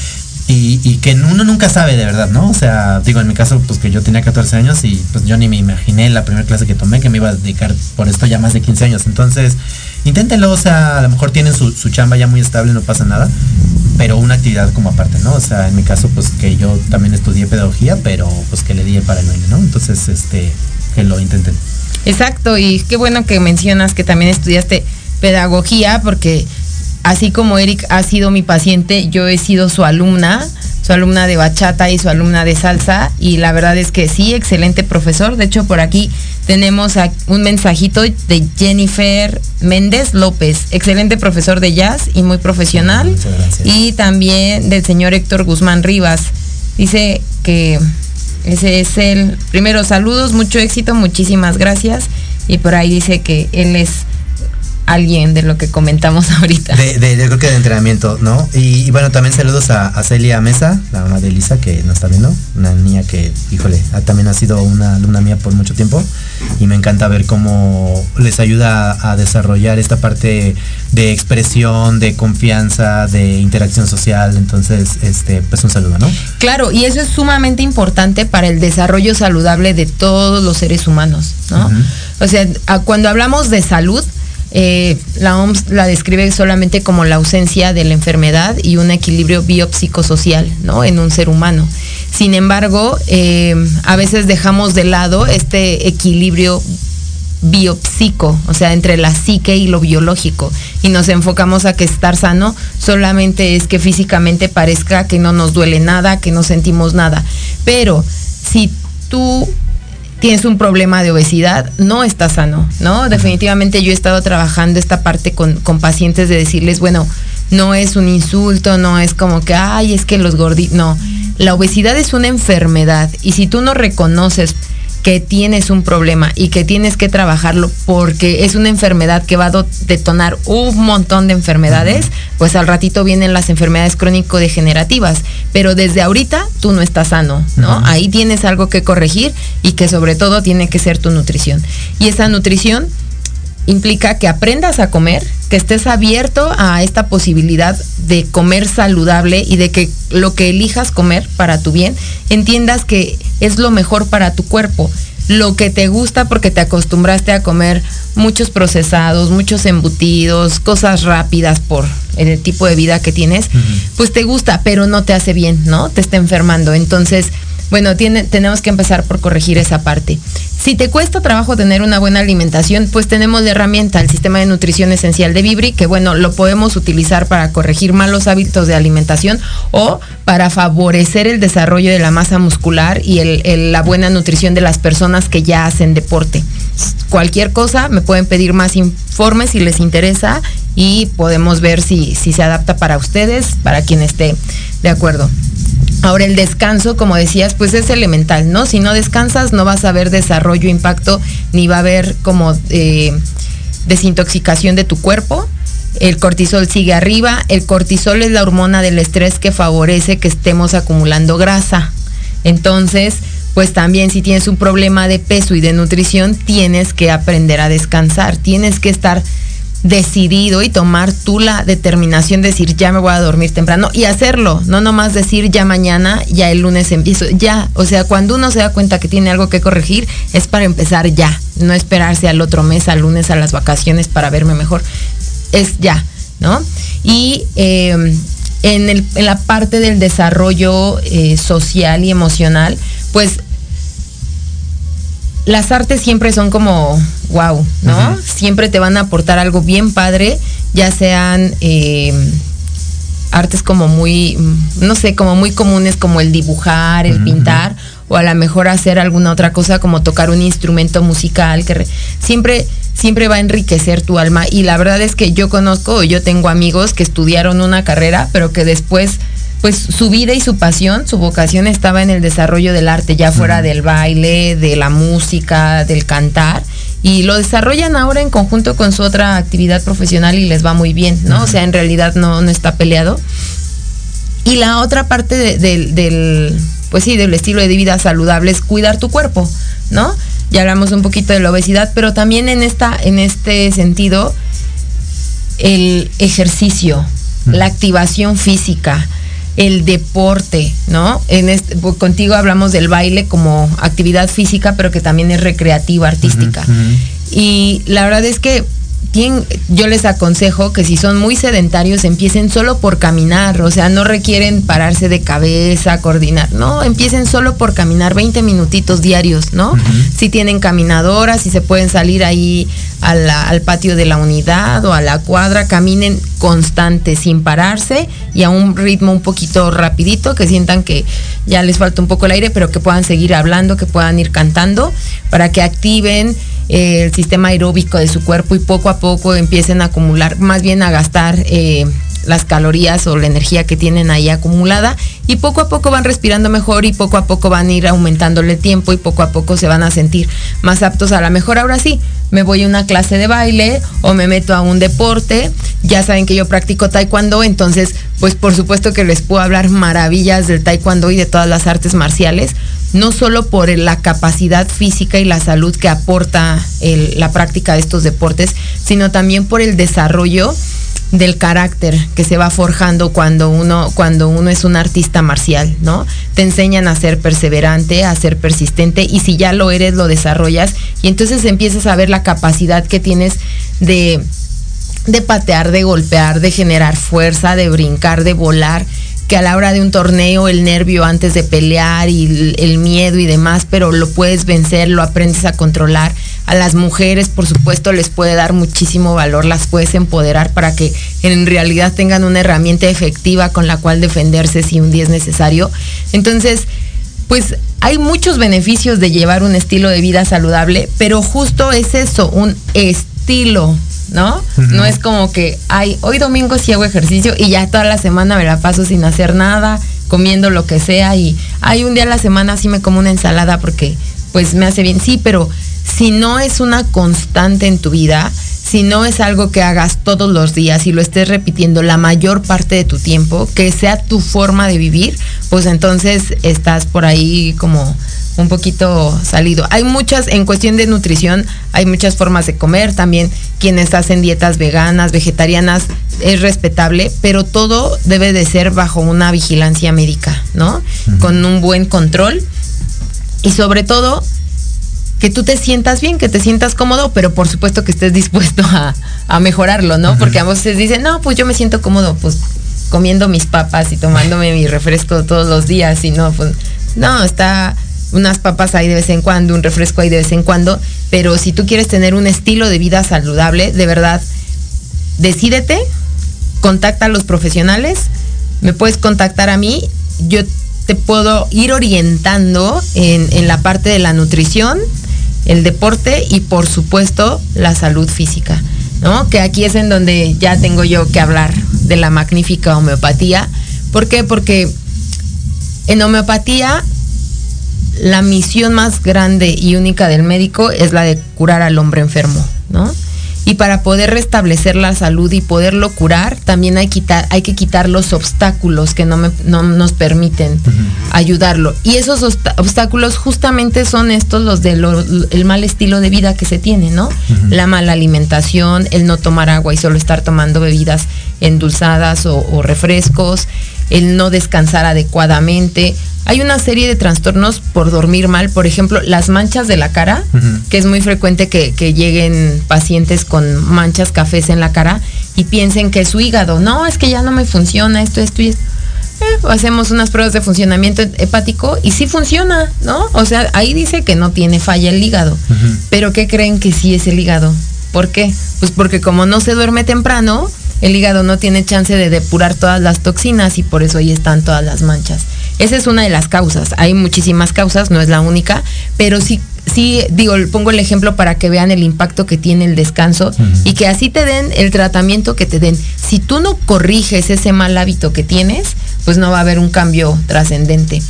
Y, y que uno nunca sabe de verdad, ¿no? O sea, digo, en mi caso, pues que yo tenía 14 años y pues yo ni me imaginé la primera clase que tomé que me iba a dedicar por esto ya más de 15 años. Entonces, inténtenlo, o sea, a lo mejor tienen su, su chamba ya muy estable, no pasa nada, pero una actividad como aparte, ¿no? O sea, en mi caso, pues que yo también estudié pedagogía, pero pues que le di para el baile, ¿no? Entonces, este, que lo intenten. Exacto, y qué bueno que mencionas que también estudiaste pedagogía, porque así como Eric ha sido mi paciente, yo he sido su alumna, su alumna de bachata y su alumna de salsa, y la verdad es que sí, excelente profesor. De hecho, por aquí tenemos un mensajito de Jennifer Méndez López, excelente profesor de jazz y muy profesional. Muchas gracias. Y también del señor Héctor Guzmán Rivas. Dice que ese es el primero saludos, mucho éxito, muchísimas gracias. Y por ahí dice que él es alguien de lo que comentamos ahorita. De, de- yo creo que de entrenamiento, ¿no? Y, y bueno, también saludos a, a Celia Mesa, la mamá de Elisa, que nos está viendo. Una niña que, híjole, ha- también ha sido una alumna mía por mucho tiempo. Y me encanta ver cómo les ayuda a, a desarrollar esta parte de expresión, de confianza, de interacción social. Entonces, este, pues un saludo, ¿no? Claro, y eso es sumamente importante para el desarrollo saludable de todos los seres humanos, ¿no? O sea, a- cuando hablamos de salud, eh, la OMS la describe solamente como la ausencia de la enfermedad y un equilibrio biopsicosocial, ¿no? En un ser humano. Sin embargo, eh, a veces dejamos de lado este equilibrio biopsico, o sea, entre la psique y lo biológico, y nos enfocamos a que estar sano solamente es que físicamente parezca que no nos duele nada, que no sentimos nada. Pero si tú tienes un problema de obesidad, no estás sano, ¿no? Definitivamente yo he estado trabajando esta parte con, con pacientes de decirles, bueno, no es un insulto, no es como que, ay, es que los gorditos, no. La obesidad es una enfermedad y si tú no reconoces que tienes un problema y que tienes que trabajarlo porque es una enfermedad que va a detonar un montón de enfermedades, pues al ratito vienen las enfermedades crónico-degenerativas. Pero desde ahorita tú no estás sano, ¿no? Ahí tienes algo que corregir y que sobre todo tiene que ser tu nutrición. Y esa nutrición implica que aprendas a comer, que estés abierto a esta posibilidad de comer saludable y de que lo que elijas comer para tu bien, entiendas que es lo mejor para tu cuerpo. Lo que te gusta porque te acostumbraste a comer muchos procesados, muchos embutidos, cosas rápidas por el tipo de vida que tienes, pues te gusta, pero no te hace bien, ¿no? Te está enfermando. Entonces, bueno, tenemos que empezar por corregir esa parte. Si te cuesta trabajo tener una buena alimentación, pues tenemos la herramienta, el sistema de nutrición esencial de Vibri, que bueno, lo podemos utilizar para corregir malos hábitos de alimentación o para favorecer el desarrollo de la masa muscular y la buena nutrición de las personas que ya hacen deporte. Cualquier cosa, me pueden pedir más informes si les interesa y podemos ver si, si se adapta para ustedes, para quien esté de acuerdo. Ahora el descanso, como decías, pues es elemental, ¿no? Si no descansas no vas a ver desarrollo, impacto, ni va a haber como eh, desintoxicación de tu cuerpo. El cortisol sigue arriba. El cortisol es la hormona del estrés que favorece que estemos acumulando grasa. Entonces, pues también si tienes un problema de peso y de nutrición, tienes que aprender a descansar. Tienes que estar decidido y tomar tú la determinación de decir ya me voy a dormir temprano y hacerlo, no nomás decir ya mañana, ya el lunes empiezo, ya, o sea, cuando uno se da cuenta que tiene algo que corregir es para empezar ya, no esperarse al otro mes, al lunes, a las vacaciones para verme mejor, es ya, ¿no? Y eh, en, el- la parte del desarrollo eh, social y emocional, pues las artes siempre son como wow, ¿no? Siempre te van a aportar algo bien padre, ya sean eh, artes como muy, mm, no sé, como muy comunes como el dibujar, el pintar, o a lo mejor hacer alguna otra cosa como tocar un instrumento musical que re- siempre siempre va a enriquecer tu alma. Y la verdad es que yo conozco, yo tengo amigos que estudiaron una carrera, pero que después pues su vida y su pasión, su vocación estaba en el desarrollo del arte, ya fuera del baile, de la música, del cantar, y lo desarrollan ahora en conjunto con su otra actividad profesional y les va muy bien, ¿no? O sea, en realidad no, no está peleado. Y la otra parte de- del, del, pues sí, del estilo de vida saludable es cuidar tu cuerpo, ¿no? Ya hablamos un poquito de la obesidad, pero también en esta, en este sentido, el ejercicio, la activación física, el deporte, ¿no? En este, pues, contigo hablamos del baile como actividad física, pero que también es recreativa, artística. Y la verdad es que tien- yo les aconsejo que si son muy sedentarios empiecen solo por caminar, o sea, no requieren pararse de cabeza, coordinar, no, empiecen solo por caminar 20 minutitos diarios, ¿no? Si tienen caminadoras, si se pueden salir ahí a la- al patio de la unidad o a la cuadra, caminen constante, sin pararse y a un ritmo un poquito rapidito, que sientan que ya les falta un poco el aire, pero que puedan seguir hablando, que puedan ir cantando, para que activen eh, el sistema aeróbico de su cuerpo y poco a poco empiecen a acumular, más bien a gastar eh, las calorías o la energía que tienen ahí acumulada y poco a poco van respirando mejor y poco a poco van a ir aumentándole el tiempo y poco a poco se van a sentir más aptos a la mejor. Ahora sí, me voy a una clase de baile o me meto a un deporte. Ya saben que yo practico taekwondo, entonces pues por supuesto que les puedo hablar maravillas del taekwondo y de todas las artes marciales, no solo por la capacidad física y la salud que aporta la práctica de estos deportes, sino también por el desarrollo del carácter que se va forjando cuando uno cuando uno es un artista marcial, ¿no? Te enseñan a ser perseverante, a ser persistente y si ya lo eres lo desarrollas y entonces empiezas a ver la capacidad que tienes de de patear, de golpear, de generar fuerza, de brincar, de volar, que a la hora de un torneo el nervio antes de pelear y el, miedo y demás, pero lo puedes vencer, lo aprendes a controlar. A las mujeres, por supuesto, les puede dar muchísimo valor, las puedes empoderar para que en realidad tengan una herramienta efectiva con la cual defenderse si un día es necesario. Entonces, pues hay muchos beneficios de llevar un estilo de vida saludable, pero justo es eso, un estilo, ¿no? No es como que, ay, hoy domingo sí hago ejercicio y ya toda la semana me la paso sin hacer nada, comiendo lo que sea y hay un día a la semana sí me como una ensalada porque pues me hace bien. Sí, pero si no es una constante en tu vida, si no es algo que hagas todos los días y lo estés repitiendo la mayor parte de tu tiempo, que sea tu forma de vivir, pues entonces estás por ahí como un poquito salido. Hay muchas, en cuestión de nutrición, hay muchas formas de comer, también quienes hacen dietas veganas, vegetarianas, es respetable, pero todo debe de ser bajo una vigilancia médica, ¿no? Con un buen control y sobre todo que tú te sientas bien, que te sientas cómodo, pero por supuesto que estés dispuesto a, a mejorarlo, ¿no? Porque a veces dicen, no, pues yo me siento cómodo, pues comiendo mis papas y tomándome mi refresco todos los días y no, pues no, está unas papas ahí de vez en cuando, un refresco ahí de vez en cuando, pero si tú quieres tener un estilo de vida saludable, de verdad, decídete, contacta a los profesionales, me puedes contactar a mí, yo te puedo ir orientando en, en la parte de la nutrición, el deporte y por supuesto la salud física, ¿no? Que aquí es en donde ya tengo yo que hablar de la magnífica homeopatía. ¿Por qué? Porque en homeopatía la misión más grande y única del médico es la de curar al hombre enfermo, ¿no? Y para poder restablecer la salud y poderlo curar, también hay, quitar, hay que quitar los obstáculos que no, me, no nos permiten ayudarlo. Y esos obstáculos justamente son estos los del mal estilo de vida que se tiene, ¿no? La mala alimentación, el no tomar agua y solo estar tomando bebidas endulzadas o, o refrescos, el no descansar adecuadamente. Hay una serie de trastornos por dormir mal, por ejemplo, las manchas de la cara, que es muy frecuente que, que lleguen pacientes con manchas cafés en la cara y piensen que es su hígado. No, es que ya no me funciona esto, esto y esto. Eh, hacemos unas pruebas de funcionamiento hepático y sí funciona, ¿no? O sea, ahí dice que no tiene falla el hígado. Pero ¿qué creen que sí es el hígado? ¿Por qué? Pues porque como no se duerme temprano, el hígado no tiene chance de depurar todas las toxinas y por eso ahí están todas las manchas. Esa es una de las causas. Hay muchísimas causas, no es la única, pero sí, sí, digo, pongo el ejemplo para que vean el impacto que tiene el descanso y que así te den el tratamiento que te den. Si tú no corriges ese mal hábito que tienes, pues no va a haber un cambio trascendente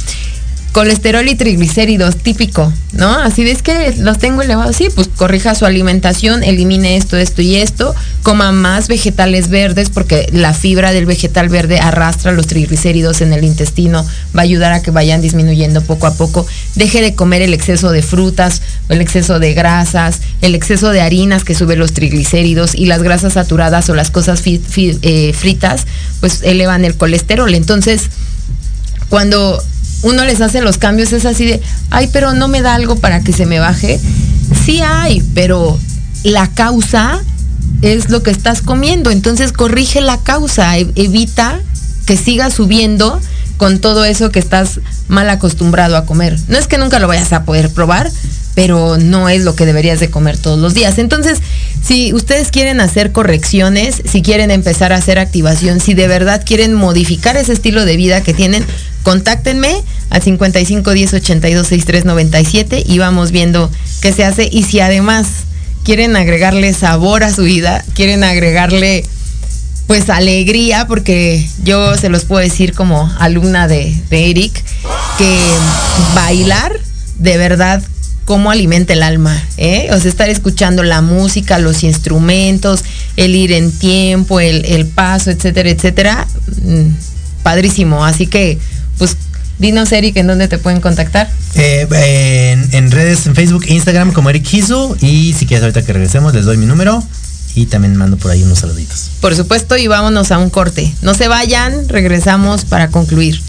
colesterol y triglicéridos, típico, ¿no? Así ves que los tengo elevados, sí, pues corrija su alimentación, elimine esto, esto y esto, coma más vegetales verdes porque la fibra del vegetal verde arrastra los triglicéridos en el intestino, va a ayudar a que vayan disminuyendo poco a poco. Deje de comer el exceso de frutas, el exceso de grasas, el exceso de harinas que sube los triglicéridos y las grasas saturadas o las cosas eh, fritas, pues elevan el colesterol. Entonces, cuando uno les hace los cambios es así de, ay, pero no me da algo para que se me baje. Sí hay, pero la causa es lo que estás comiendo. Entonces corrige la causa, e- evita que siga subiendo con todo eso que estás mal acostumbrado a comer. No es que nunca lo vayas a poder probar, pero no es lo que deberías de comer todos los días. Entonces, si ustedes quieren hacer correcciones, si quieren empezar a hacer activación, si de verdad quieren modificar ese estilo de vida que tienen, contáctenme al 55 10 82 63 97 y vamos viendo qué se hace. Y si además quieren agregarle sabor a su vida, quieren agregarle pues alegría, porque yo se los puedo decir como alumna de, de Eric, que bailar de verdad cómo alimenta el alma, ¿eh? O sea, estar escuchando la música, los instrumentos, el ir en tiempo, el, el paso, etcétera, etcétera, mm, padrísimo. Así que, pues, dinos Eric, ¿en dónde te pueden contactar? Eh, en, en redes, en Facebook e Instagram como Eric Kizu. Y si quieres ahorita que regresemos, les doy mi número. Y también mando por ahí unos saluditos. Por supuesto, y vámonos a un corte. No se vayan, regresamos para concluir.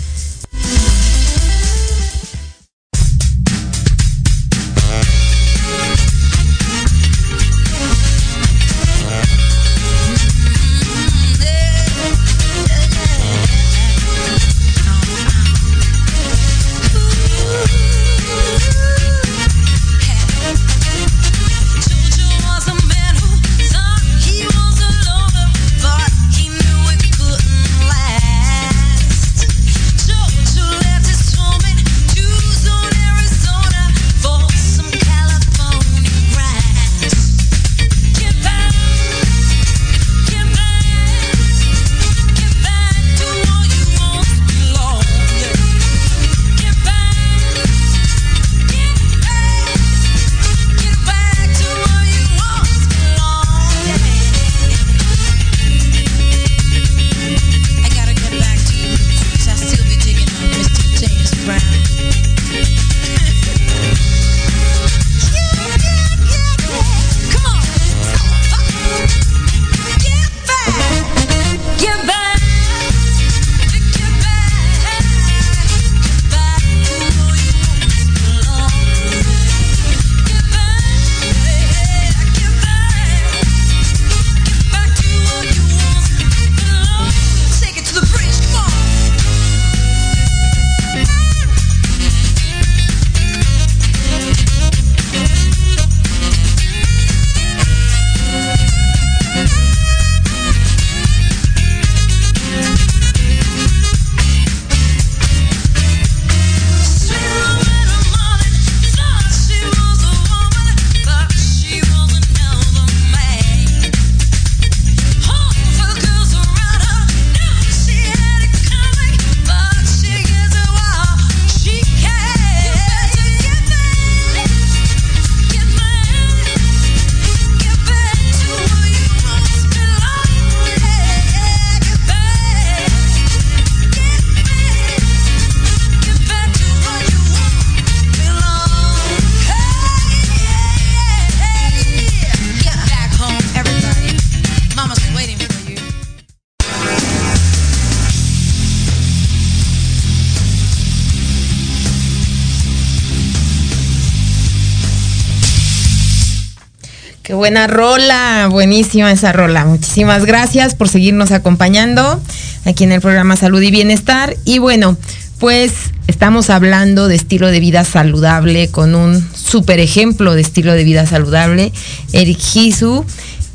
Qué buena rola, buenísima esa rola. Muchísimas gracias por seguirnos acompañando aquí en el programa Salud y Bienestar. Y bueno, pues estamos hablando de estilo de vida saludable con un super ejemplo de estilo de vida saludable, Eric Hisu.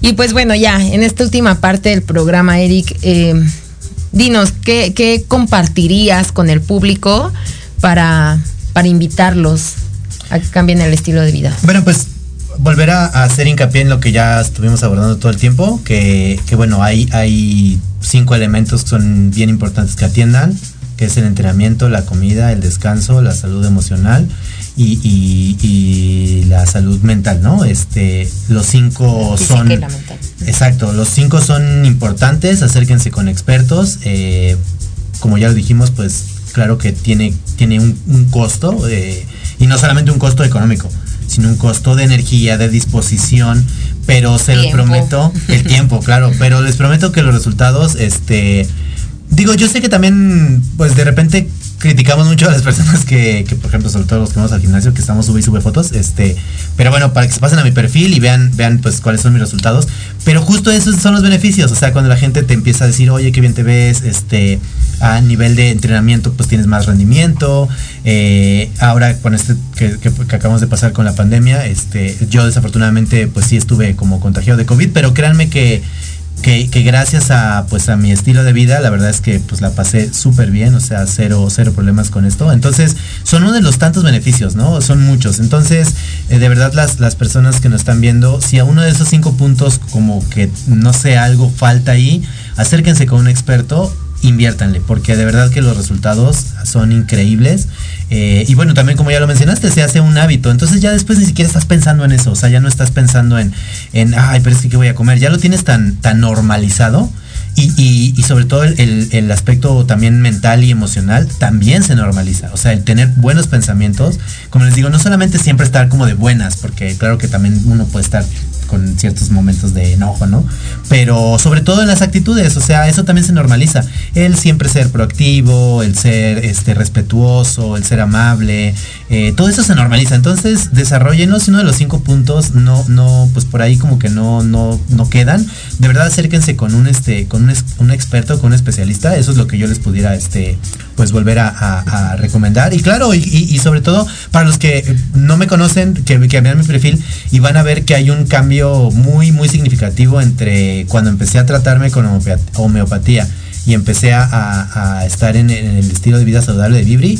Y pues bueno, ya en esta última parte del programa, Eric, eh, dinos, ¿qué, ¿qué, compartirías con el público para, para invitarlos a que cambien el estilo de vida? Bueno, pues volver a, hacer hincapié en lo que ya estuvimos abordando todo el tiempo, que, que, bueno, hay, hay cinco elementos que son bien importantes que atiendan, que es el entrenamiento, la comida, el descanso, la salud emocional y, y, y la salud mental, ¿no? Este, los cinco son... Exacto, los cinco son importantes, acérquense con expertos. Eh, como ya lo dijimos, pues claro que tiene, tiene un, un costo, eh, y no solamente un costo económico, sino un costo de energía, de disposición, pero se los prometo, el tiempo, claro, pero les prometo que los resultados, este, digo, yo sé que también, pues de repente criticamos mucho a las personas que, que, por ejemplo, sobre todo los que vamos al gimnasio, que estamos sube y sube fotos, este, pero bueno, para que se pasen a mi perfil y vean, vean pues cuáles son mis resultados. Pero justo esos son los beneficios, o sea, cuando la gente te empieza a decir, oye, qué bien te ves, este, a nivel de entrenamiento, pues tienes más rendimiento. Eh, ahora con este que, que, que, acabamos de pasar con la pandemia, este, yo desafortunadamente, pues sí estuve como contagiado de COVID, pero créanme que que, gracias a pues a mi estilo de vida la verdad es que pues la pasé súper bien o sea cero cero problemas con esto. Entonces son uno de los tantos beneficios no son muchos. Entonces eh, de verdad las las personas que nos están viendo si a uno de esos cinco puntos como que no sé algo falta ahí acérquense con un experto inviértanle, porque de verdad que los resultados son increíbles. Eh, y bueno, también como ya lo mencionaste, se hace un hábito. Entonces ya después ni siquiera estás pensando en eso. O sea, ya no estás pensando en, en ay, pero es que ¿qué voy a comer? Ya lo tienes tan, tan normalizado. Y, y, sobre todo el, el, el, aspecto también mental y emocional también se normaliza. O sea, el tener buenos pensamientos, como les digo, no solamente siempre estar como de buenas, porque claro que también uno puede estar con ciertos momentos de enojo, ¿no? Pero sobre todo en las actitudes, o sea, eso también se normaliza. El siempre ser proactivo, el ser este, respetuoso, el ser amable, eh, todo eso se normaliza. Entonces, desarrollenos uno de los cinco puntos no, no, pues por ahí como que no, no, no quedan. De verdad acérquense con un este, con un, experto, con un especialista. Eso es lo que yo les pudiera este, pues volver a, recomendar. Y claro, y, sobre todo para los que no me conocen, que, que vean mi perfil y van a ver que hay un cambio muy, muy significativo entre cuando empecé a tratarme con homeopatía y empecé a, estar en, el estilo de vida saludable de Vibri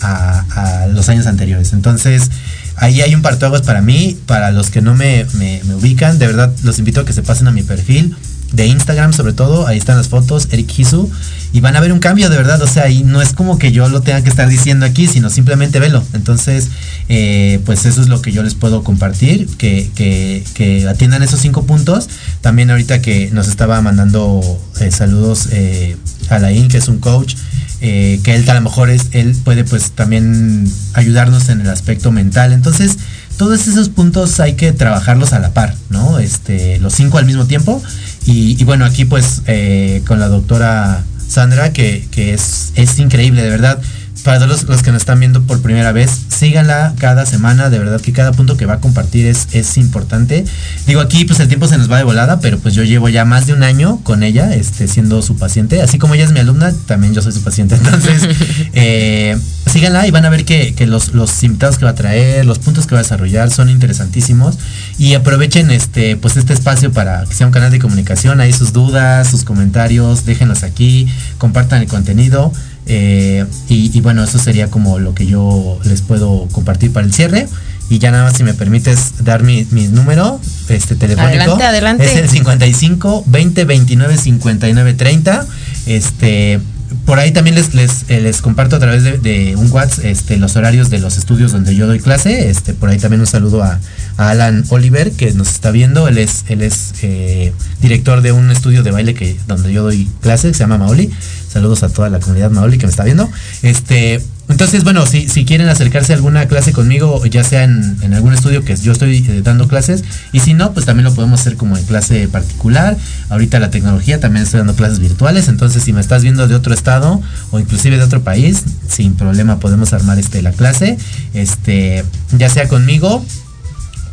a, los años anteriores. Entonces, ahí hay un parteaguas para mí, para los que no me, me ubican, de verdad los invito a que se pasen a mi perfil de Instagram sobre todo, ahí están las fotos, Eric Hisu, y van a ver un cambio de verdad, o sea, y no es como que yo lo tenga que estar diciendo aquí, sino simplemente velo. Entonces, eh, pues eso es lo que yo les puedo compartir, que, que, atiendan esos cinco puntos. También ahorita que nos estaba mandando eh, saludos eh, a Laín, que es un coach, que él a lo mejor es, él puede pues también ayudarnos en el aspecto mental. Entonces, todos esos puntos hay que trabajarlos a la par, ¿no? Este, los cinco al mismo tiempo. Y, bueno, aquí pues eh, con la doctora Sandra, que, que es, es, increíble, de verdad. Para todos los, los, que nos están viendo por primera vez, síganla cada semana, de verdad que cada punto que va a compartir es, es importante. Digo, aquí pues el tiempo se nos va de volada, pero pues yo llevo ya más de un año con ella, este, siendo su paciente. Así como ella es mi alumna, también yo soy su paciente. Entonces, eh, síganla y van a ver que, que los, los, invitados que va a traer, los puntos que va a desarrollar son interesantísimos. Y aprovechen este, pues este espacio para que sea un canal de comunicación, ahí sus dudas, sus comentarios, déjenlos aquí, compartan el contenido. Eh, y, y, bueno, eso sería como lo que yo les puedo compartir para el cierre. Y ya nada más si me permites dar mi, mi número este telefónico. Adelante, adelante. Es el 55 20 29 59 30. Este por ahí también les, les, eh, les comparto a través de, de, un WhatsApp este, los horarios de los estudios donde yo doy clase. Este, por ahí también un saludo a, a Alan Oliver que nos está viendo. Él es, él es eh, director de un estudio de baile que, donde yo doy clase, que se llama Maoli. Saludos a toda la comunidad Maoli que me está viendo. Este, entonces, bueno, si, si quieren acercarse a alguna clase conmigo, ya sea en, algún estudio que yo estoy eh, dando clases, y si no, pues también lo podemos hacer como en clase particular. Ahorita la tecnología también estoy dando clases virtuales, entonces si me estás viendo de otro estado o inclusive de otro país, sin problema podemos armar este la clase, este, ya sea conmigo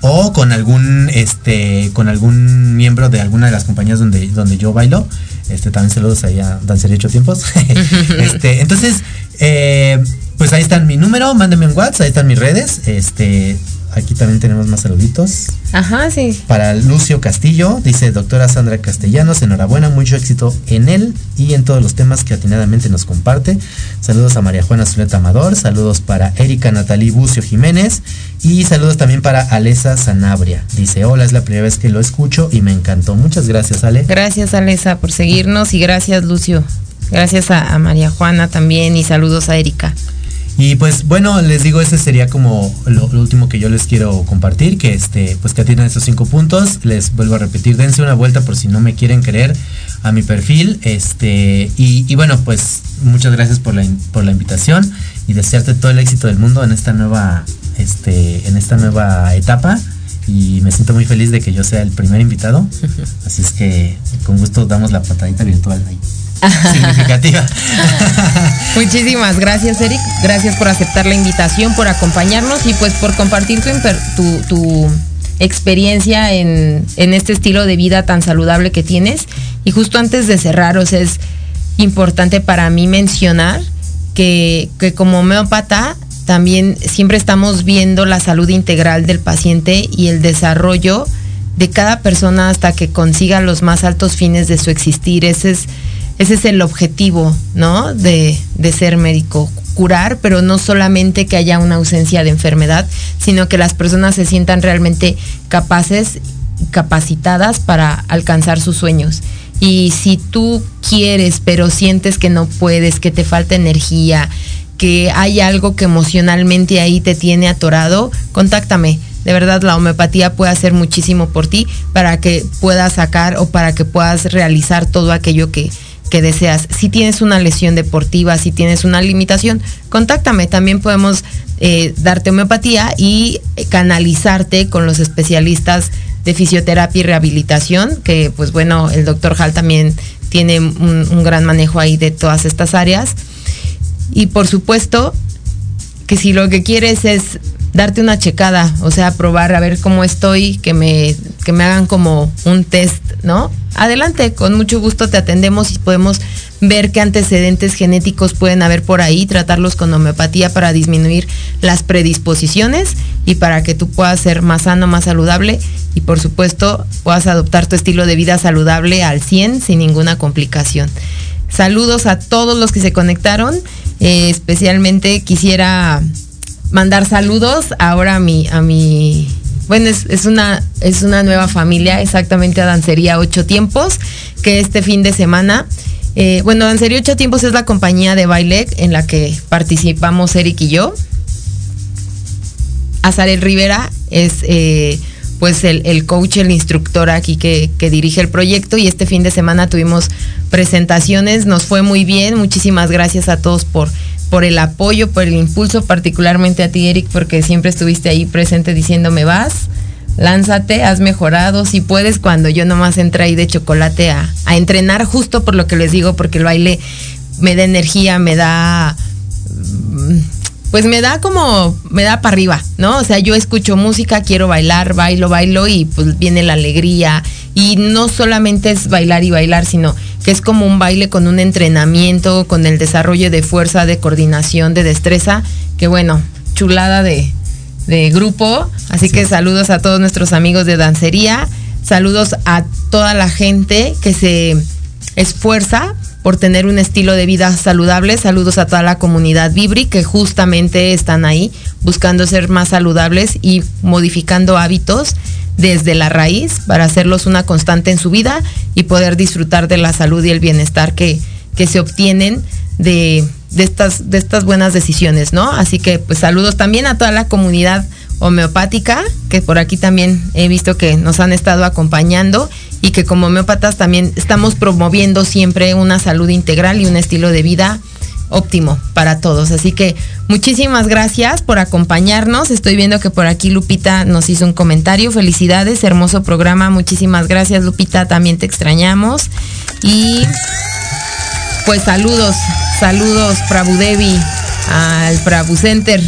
o con algún este con algún miembro de alguna de las compañías donde donde yo bailo este también saludos ahí a Dancería Ocho Tiempos. Este entonces eh, pues ahí está mi número mándeme un WhatsApp ahí están mis redes este aquí también tenemos más saluditos Ajá, sí. para Lucio Castillo, dice doctora Sandra Castellanos, enhorabuena, mucho éxito en él y en todos los temas que atinadamente nos comparte. Saludos a María Juana Zuleta Amador, saludos para Erika Natalí Bucio Jiménez y saludos también para Alesa Sanabria. Dice, hola, es la primera vez que lo escucho y me encantó. Muchas gracias, Ale. Gracias, Alesa, por seguirnos y gracias, Lucio. Gracias a, a María Juana también y saludos a Erika. Y pues bueno, les digo, ese sería como lo, lo último que yo les quiero compartir, que este, pues que atiendan esos cinco puntos. Les vuelvo a repetir, dense una vuelta por si no me quieren creer a mi perfil. Este, y, y bueno, pues muchas gracias por la, por la invitación y desearte todo el éxito del mundo en esta nueva, este, en esta nueva etapa. Y me siento muy feliz de que yo sea el primer invitado. Así es que con gusto damos la patadita virtual ahí. Significativa. Muchísimas gracias, Eric. Gracias por aceptar la invitación, por acompañarnos y pues por compartir tu, imper- tu, tu experiencia en, en este estilo de vida tan saludable que tienes. Y justo antes de cerrar, o sea, es importante para mí mencionar que, que como homeópata también siempre estamos viendo la salud integral del paciente y el desarrollo de cada persona hasta que consiga los más altos fines de su existir. Ese es, ese es el objetivo, ¿no? De, de ser médico. Curar, pero no solamente que haya una ausencia de enfermedad, sino que las personas se sientan realmente capaces, capacitadas para alcanzar sus sueños. Y si tú quieres, pero sientes que no puedes, que te falta energía, que hay algo que emocionalmente ahí te tiene atorado, contáctame. De verdad, la homeopatía puede hacer muchísimo por ti para que puedas sacar o para que puedas realizar todo aquello que, que deseas. Si tienes una lesión deportiva, si tienes una limitación, contáctame. También podemos eh, darte homeopatía y eh, canalizarte con los especialistas de fisioterapia y rehabilitación, que pues bueno, el doctor Hall también tiene un, un gran manejo ahí de todas estas áreas. Y por supuesto, que si lo que quieres es darte una checada, o sea, probar a ver cómo estoy, que me, que me hagan como un test, ¿no? Adelante, con mucho gusto te atendemos y podemos ver qué antecedentes genéticos pueden haber por ahí, tratarlos con homeopatía para disminuir las predisposiciones y para que tú puedas ser más sano, más saludable y por supuesto puedas adoptar tu estilo de vida saludable al 100 sin ninguna complicación. Saludos a todos los que se conectaron, eh, especialmente quisiera mandar saludos ahora a mi, a mi bueno, es, es, una, es una nueva familia, exactamente a Dancería Ocho Tiempos, que este fin de semana, eh, bueno, Dancería Ocho Tiempos es la compañía de baile en la que participamos Eric y yo. Azarel Rivera es eh, pues el, el, coach, el instructor aquí que, que, dirige el proyecto y este fin de semana tuvimos presentaciones, nos fue muy bien, muchísimas gracias a todos por por el apoyo, por el impulso, particularmente a ti, Eric, porque siempre estuviste ahí presente diciéndome vas, lánzate, has mejorado, si puedes, cuando yo nomás entré ahí de chocolate a, a, entrenar, justo por lo que les digo, porque el baile me da energía, me da. Pues me da como, me da para arriba, ¿no? O sea, yo escucho música, quiero bailar, bailo, bailo y pues viene la alegría. Y no solamente es bailar y bailar, sino que es como un baile con un entrenamiento, con el desarrollo de fuerza, de coordinación, de destreza, que bueno, chulada de, de grupo. Así sí. que saludos a todos nuestros amigos de dancería, saludos a toda la gente que se esfuerza por tener un estilo de vida saludable. Saludos a toda la comunidad Vibri que justamente están ahí buscando ser más saludables y modificando hábitos desde la raíz para hacerlos una constante en su vida y poder disfrutar de la salud y el bienestar que, que se obtienen de, de, estas, de estas buenas decisiones, ¿no? Así que pues saludos también a toda la comunidad homeopática, que por aquí también he visto que nos han estado acompañando y que como homeópatas también estamos promoviendo siempre una salud integral y un estilo de vida óptimo para todos. Así que muchísimas gracias por acompañarnos. Estoy viendo que por aquí Lupita nos hizo un comentario. Felicidades, hermoso programa. Muchísimas gracias Lupita, también te extrañamos. Y pues saludos, saludos Prabhu Devi al Prabhu Center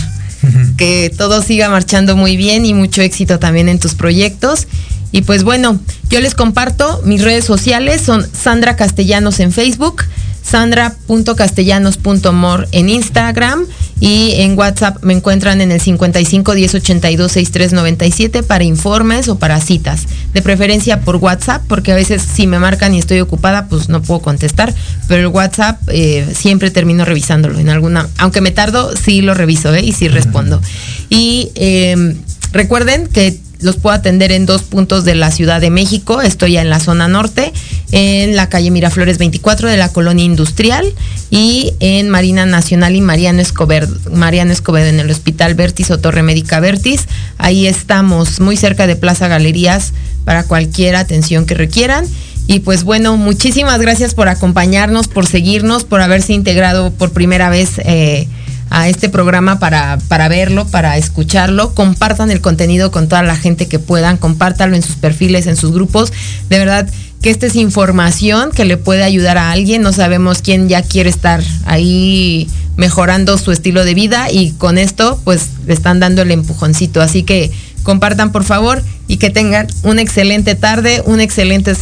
que todo siga marchando muy bien y mucho éxito también en tus proyectos. Y pues bueno, yo les comparto mis redes sociales, son Sandra Castellanos en Facebook, sandra.castellanos.mor en Instagram y en WhatsApp me encuentran en el 55 10 82 63 97 para informes o para citas. De preferencia por WhatsApp, porque a veces si me marcan y estoy ocupada, pues no puedo contestar, pero el WhatsApp eh, siempre termino revisándolo en alguna, aunque me tardo, sí lo reviso ¿eh? y sí respondo. Y eh, recuerden que los puedo atender en dos puntos de la Ciudad de México. Estoy en la zona norte, en la calle Miraflores 24 de la colonia industrial y en Marina Nacional y Mariano Escobedo, Mariano Escobedo en el Hospital Vertis o Torre Médica Vertis. Ahí estamos, muy cerca de Plaza Galerías, para cualquier atención que requieran. Y pues bueno, muchísimas gracias por acompañarnos, por seguirnos, por haberse integrado por primera vez. Eh, a este programa para, para verlo, para escucharlo. Compartan el contenido con toda la gente que puedan, compártanlo en sus perfiles, en sus grupos. De verdad que esta es información que le puede ayudar a alguien. No sabemos quién ya quiere estar ahí mejorando su estilo de vida y con esto pues le están dando el empujoncito. Así que compartan por favor y que tengan una excelente tarde, excelente,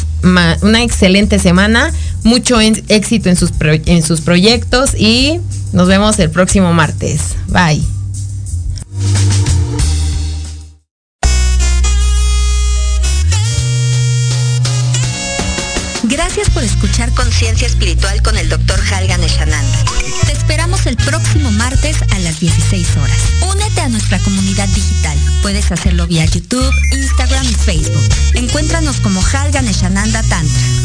una excelente semana, mucho éxito en sus, en sus proyectos y nos vemos el próximo martes. Bye. Gracias por escuchar Conciencia Espiritual con el Dr. Halgan Eshananda. Te esperamos el próximo martes a las 16 horas. Únete a nuestra comunidad digital. Puedes hacerlo vía YouTube, Instagram y Facebook. Encuéntranos como Halgan Eshananda Tantra.